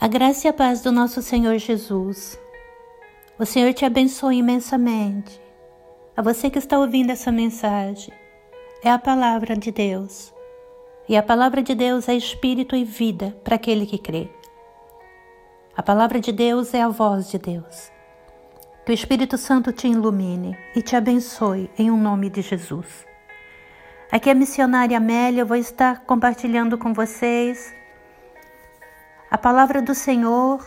A graça e a paz do nosso Senhor Jesus. O Senhor te abençoe imensamente. A você que está ouvindo essa mensagem, é a palavra de Deus. E a palavra de Deus é espírito e vida para aquele que crê. A palavra de Deus é a voz de Deus. Que o Espírito Santo te ilumine e te abençoe em um nome de Jesus. Aqui é a missionária Amélia, eu vou estar compartilhando com vocês a palavra do Senhor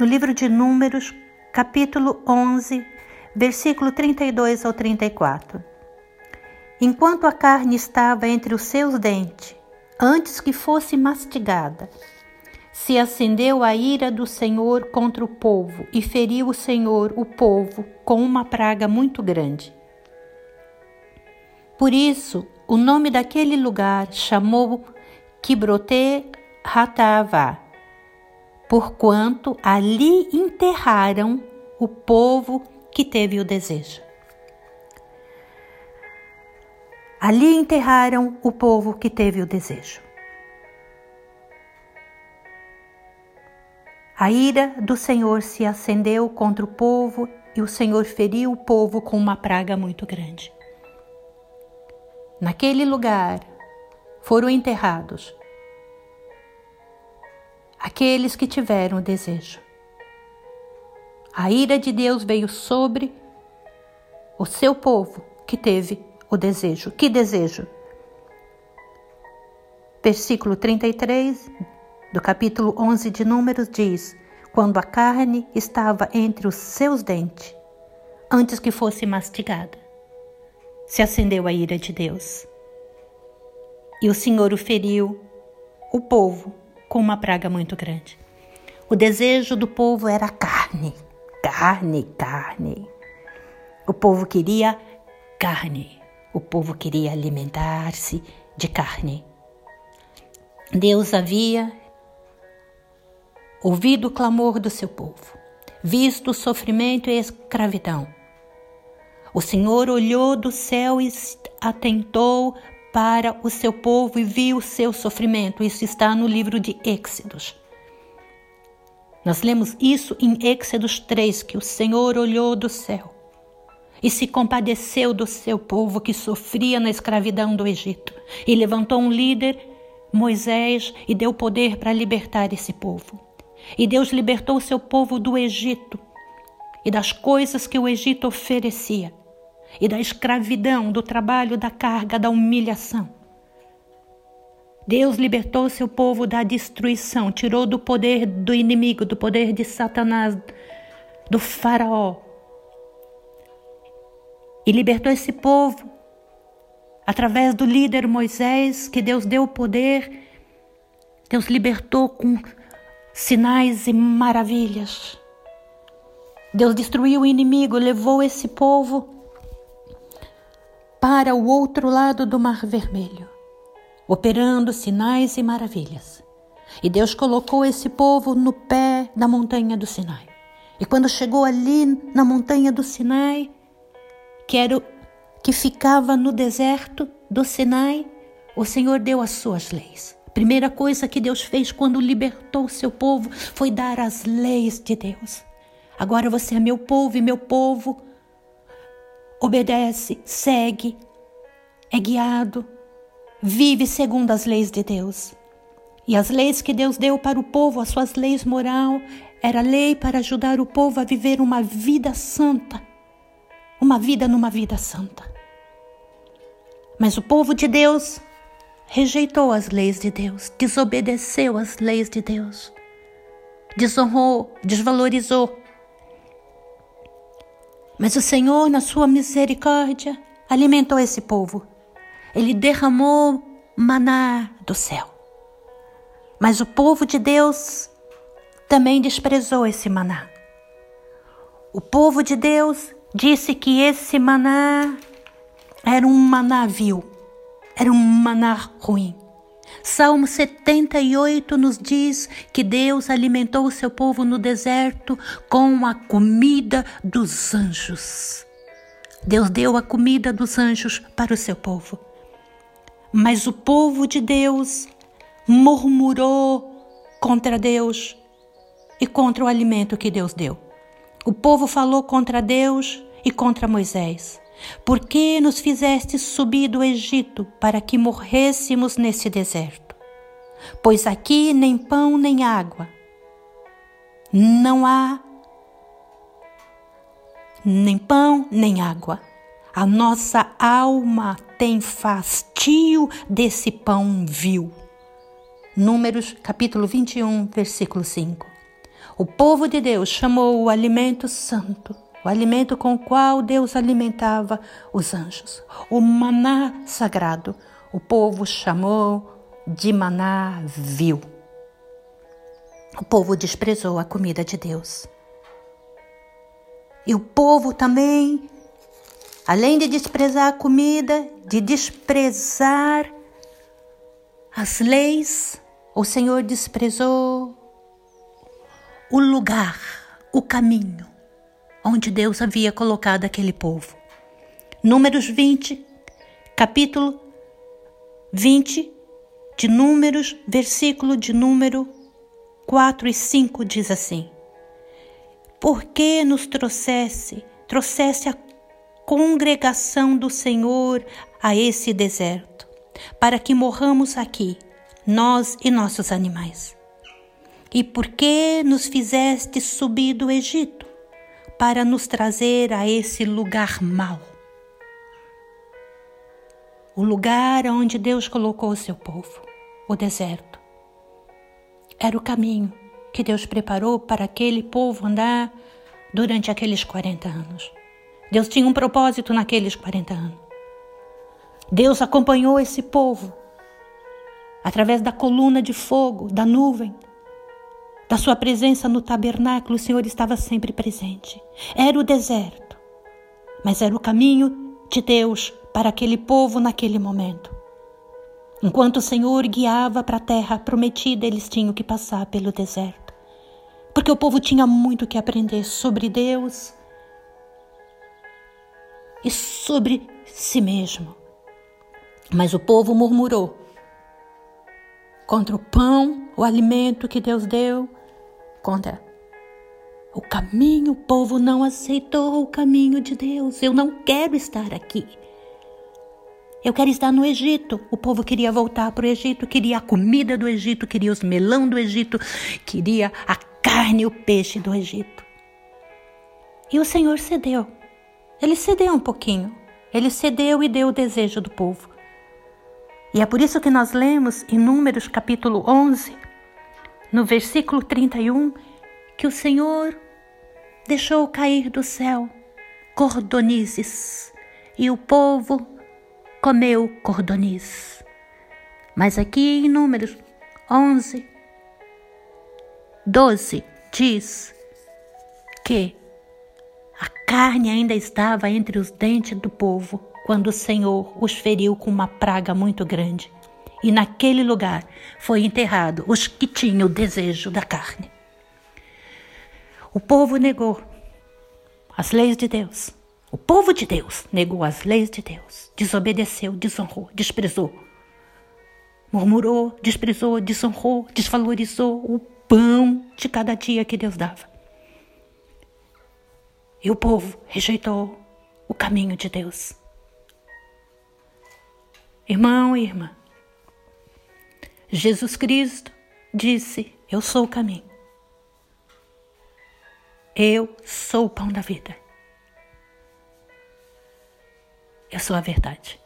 no livro de Números, capítulo 11, versículo 32 ao 34. Enquanto a carne estava entre os seus dentes, antes que fosse mastigada, se acendeu a ira do Senhor contra o povo e feriu o Senhor o povo com uma praga muito grande. Por isso, o nome daquele lugar chamou Quibrote Ratavá, porquanto ali enterraram o povo que teve o desejo. Ali enterraram o povo que teve o desejo. A ira do Senhor se acendeu contra o povo e o Senhor feriu o povo com uma praga muito grande. Naquele lugar foram enterrados aqueles que tiveram o desejo. A ira de Deus veio sobre o seu povo que teve o desejo. Que desejo? Versículo 33 do capítulo 11 de Números diz: Quando a carne estava entre os seus dentes, antes que fosse mastigada, se acendeu a ira de Deus. E o Senhor o feriu, o povo, com uma praga muito grande. O desejo do povo era carne, carne, carne. O povo queria carne. O povo queria alimentar-se de carne. Deus havia ouvido o clamor do seu povo, visto o sofrimento e a escravidão. O Senhor olhou do céu e atentou para o seu povo e viu o seu sofrimento. Isso está no livro de Êxodos. Nós lemos isso em Êxodos 3, que o Senhor olhou do céu e se compadeceu do seu povo que sofria na escravidão do Egito e levantou um líder, Moisés, e deu poder para libertar esse povo. E Deus libertou o seu povo do Egito e das coisas que o Egito oferecia e da escravidão, do trabalho, da carga, da humilhação. Deus libertou seu povo da destruição, tirou do poder do inimigo, do poder de Satanás, do Faraó. E libertou esse povo através do líder Moisés, que Deus deu o poder. Deus libertou com sinais e maravilhas. Deus destruiu o inimigo, levou esse povo para o outro lado do Mar Vermelho, operando sinais e maravilhas. E Deus colocou esse povo no pé da montanha do Sinai. E quando chegou ali na montanha do Sinai, que era que ficava no deserto do Sinai, o Senhor deu as suas leis. Primeira coisa que Deus fez quando libertou o seu povo foi dar as leis de Deus. Agora você é meu povo e meu povo obedece, segue, é guiado, vive segundo as leis de Deus. E as leis que Deus deu para o povo, as suas leis moral, era lei para ajudar o povo a viver uma vida santa, uma vida numa vida santa. Mas o povo de Deus rejeitou as leis de Deus, desobedeceu as leis de Deus, desonrou, desvalorizou mas o Senhor, na sua misericórdia, alimentou esse povo. Ele derramou maná do céu. Mas o povo de Deus também desprezou esse maná. O povo de Deus disse que esse maná era um maná vil, era um maná ruim. Salmo 78 nos diz que Deus alimentou o seu povo no deserto com a comida dos anjos. Deus deu a comida dos anjos para o seu povo. Mas o povo de Deus murmurou contra Deus e contra o alimento que Deus deu. O povo falou contra Deus e contra Moisés. Por que nos fizeste subir do Egito para que morrêssemos nesse deserto? Pois aqui nem pão nem água. Não há nem pão nem água. A nossa alma tem fastio desse pão vil. Números capítulo 21, versículo 5. O povo de Deus chamou o alimento santo, o alimento com o qual Deus alimentava os anjos, o maná sagrado. O povo chamou de maná vil. O povo desprezou a comida de Deus. E o povo também, além de desprezar a comida, de desprezar as leis, o Senhor desprezou o lugar, o caminho onde Deus havia colocado aquele povo. Números 20, capítulo 20 de Números, versículo de número 4 e 5 diz assim: por que nos trouxesse, trouxesse a congregação do Senhor a esse deserto, para que morramos aqui, nós e nossos animais? E por que nos fizeste subir do Egito, para nos trazer a esse lugar mau? O lugar onde Deus colocou o seu povo, o deserto. Era o caminho que Deus preparou para aquele povo andar durante aqueles 40 anos. Deus tinha um propósito naqueles 40 anos. Deus acompanhou esse povo através da coluna de fogo, da nuvem, da sua presença no tabernáculo, o Senhor estava sempre presente. Era o deserto, mas era o caminho de Deus para aquele povo naquele momento. Enquanto o Senhor guiava para a terra prometida, eles tinham que passar pelo deserto. Porque o povo tinha muito que aprender sobre Deus e sobre si mesmo. Mas o povo murmurou contra o pão, o alimento que Deus deu, contra o caminho. O povo não aceitou o caminho de Deus. Eu não quero estar aqui. Eu quero estar no Egito. O povo queria voltar para o Egito, queria a comida do Egito, queria os melão do Egito, queria a carne e o peixe do Egito. E o Senhor cedeu. Ele cedeu um pouquinho. Ele cedeu e deu o desejo do povo. E é por isso que nós lemos em Números capítulo 11, no versículo 31, que o Senhor deixou cair do céu cordonizes e o povo comeu cordoniz. Mas aqui em Números 11, 12 diz que a carne ainda estava entre os dentes do povo quando o Senhor os feriu com uma praga muito grande. E naquele lugar foi enterrado os que tinham o desejo da carne. O povo negou as leis de Deus o povo de Deus negou as leis de Deus, desobedeceu, desonrou, desprezou. Murmurou, desprezou, desonrou, desvalorizou o pão de cada dia que Deus dava. E o povo rejeitou o caminho de Deus. Irmão e irmã, Jesus Cristo disse: Eu sou o caminho. Eu sou o pão da vida. Eu sou a verdade.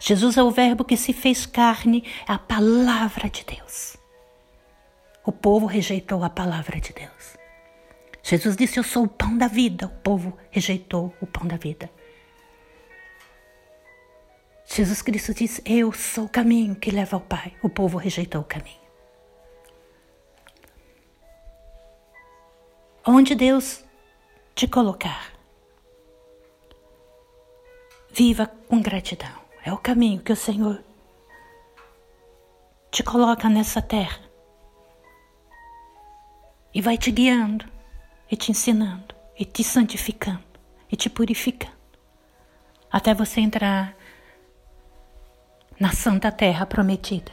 Jesus é o Verbo que se fez carne, é a palavra de Deus. O povo rejeitou a palavra de Deus. Jesus disse: Eu sou o pão da vida. O povo rejeitou o pão da vida. Jesus Cristo disse: Eu sou o caminho que leva ao Pai. O povo rejeitou o caminho. Onde Deus te colocar, Viva com gratidão. É o caminho que o Senhor te coloca nessa terra e vai te guiando e te ensinando e te santificando e te purificando até você entrar na santa terra prometida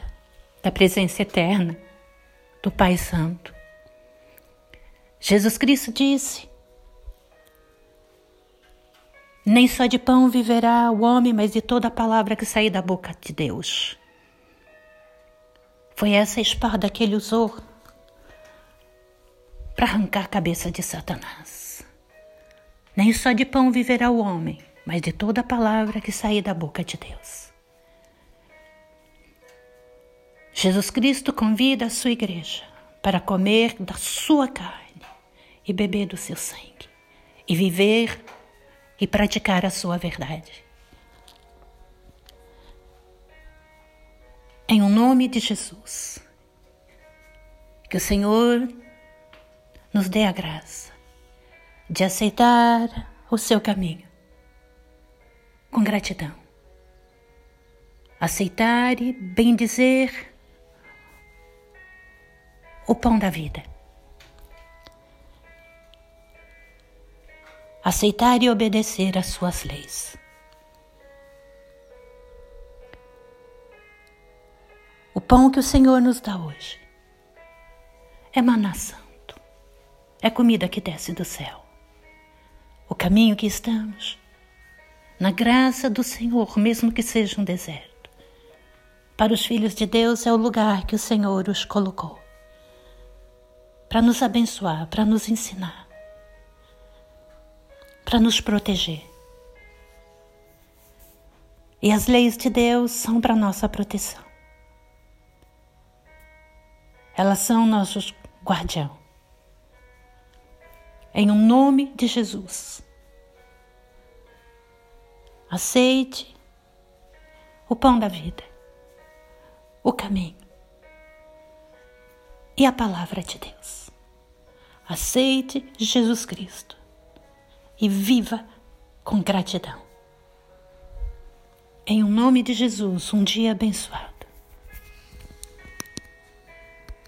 da presença eterna do Pai Santo. Jesus Cristo disse: Nem só de pão viverá o homem, mas de toda a palavra que sair da boca de Deus. Foi essa espada que ele usou para arrancar a cabeça de Satanás. Nem só de pão viverá o homem, mas de toda a palavra que sair da boca de Deus. Jesus Cristo convida a sua igreja para comer da sua carne e beber do seu sangue, e viver e praticar a sua verdade. Em o nome de Jesus, que o Senhor nos dê a graça de aceitar o seu caminho com gratidão. Aceitar e bendizer o pão da vida aceitar e obedecer às suas leis. O pão que o Senhor nos dá hoje é maná santo, é comida que desce do céu. O caminho que estamos, na graça do Senhor, mesmo que seja um deserto, para os filhos de Deus é o lugar que o Senhor os colocou para nos abençoar, para nos ensinar para nos proteger. E as leis de Deus são para nossa proteção. Elas são nossos guardião. Em um nome de Jesus. Aceite o pão da vida, o caminho e a palavra de Deus. Aceite Jesus Cristo e viva com gratidão. Em o um nome de Jesus, um dia abençoado.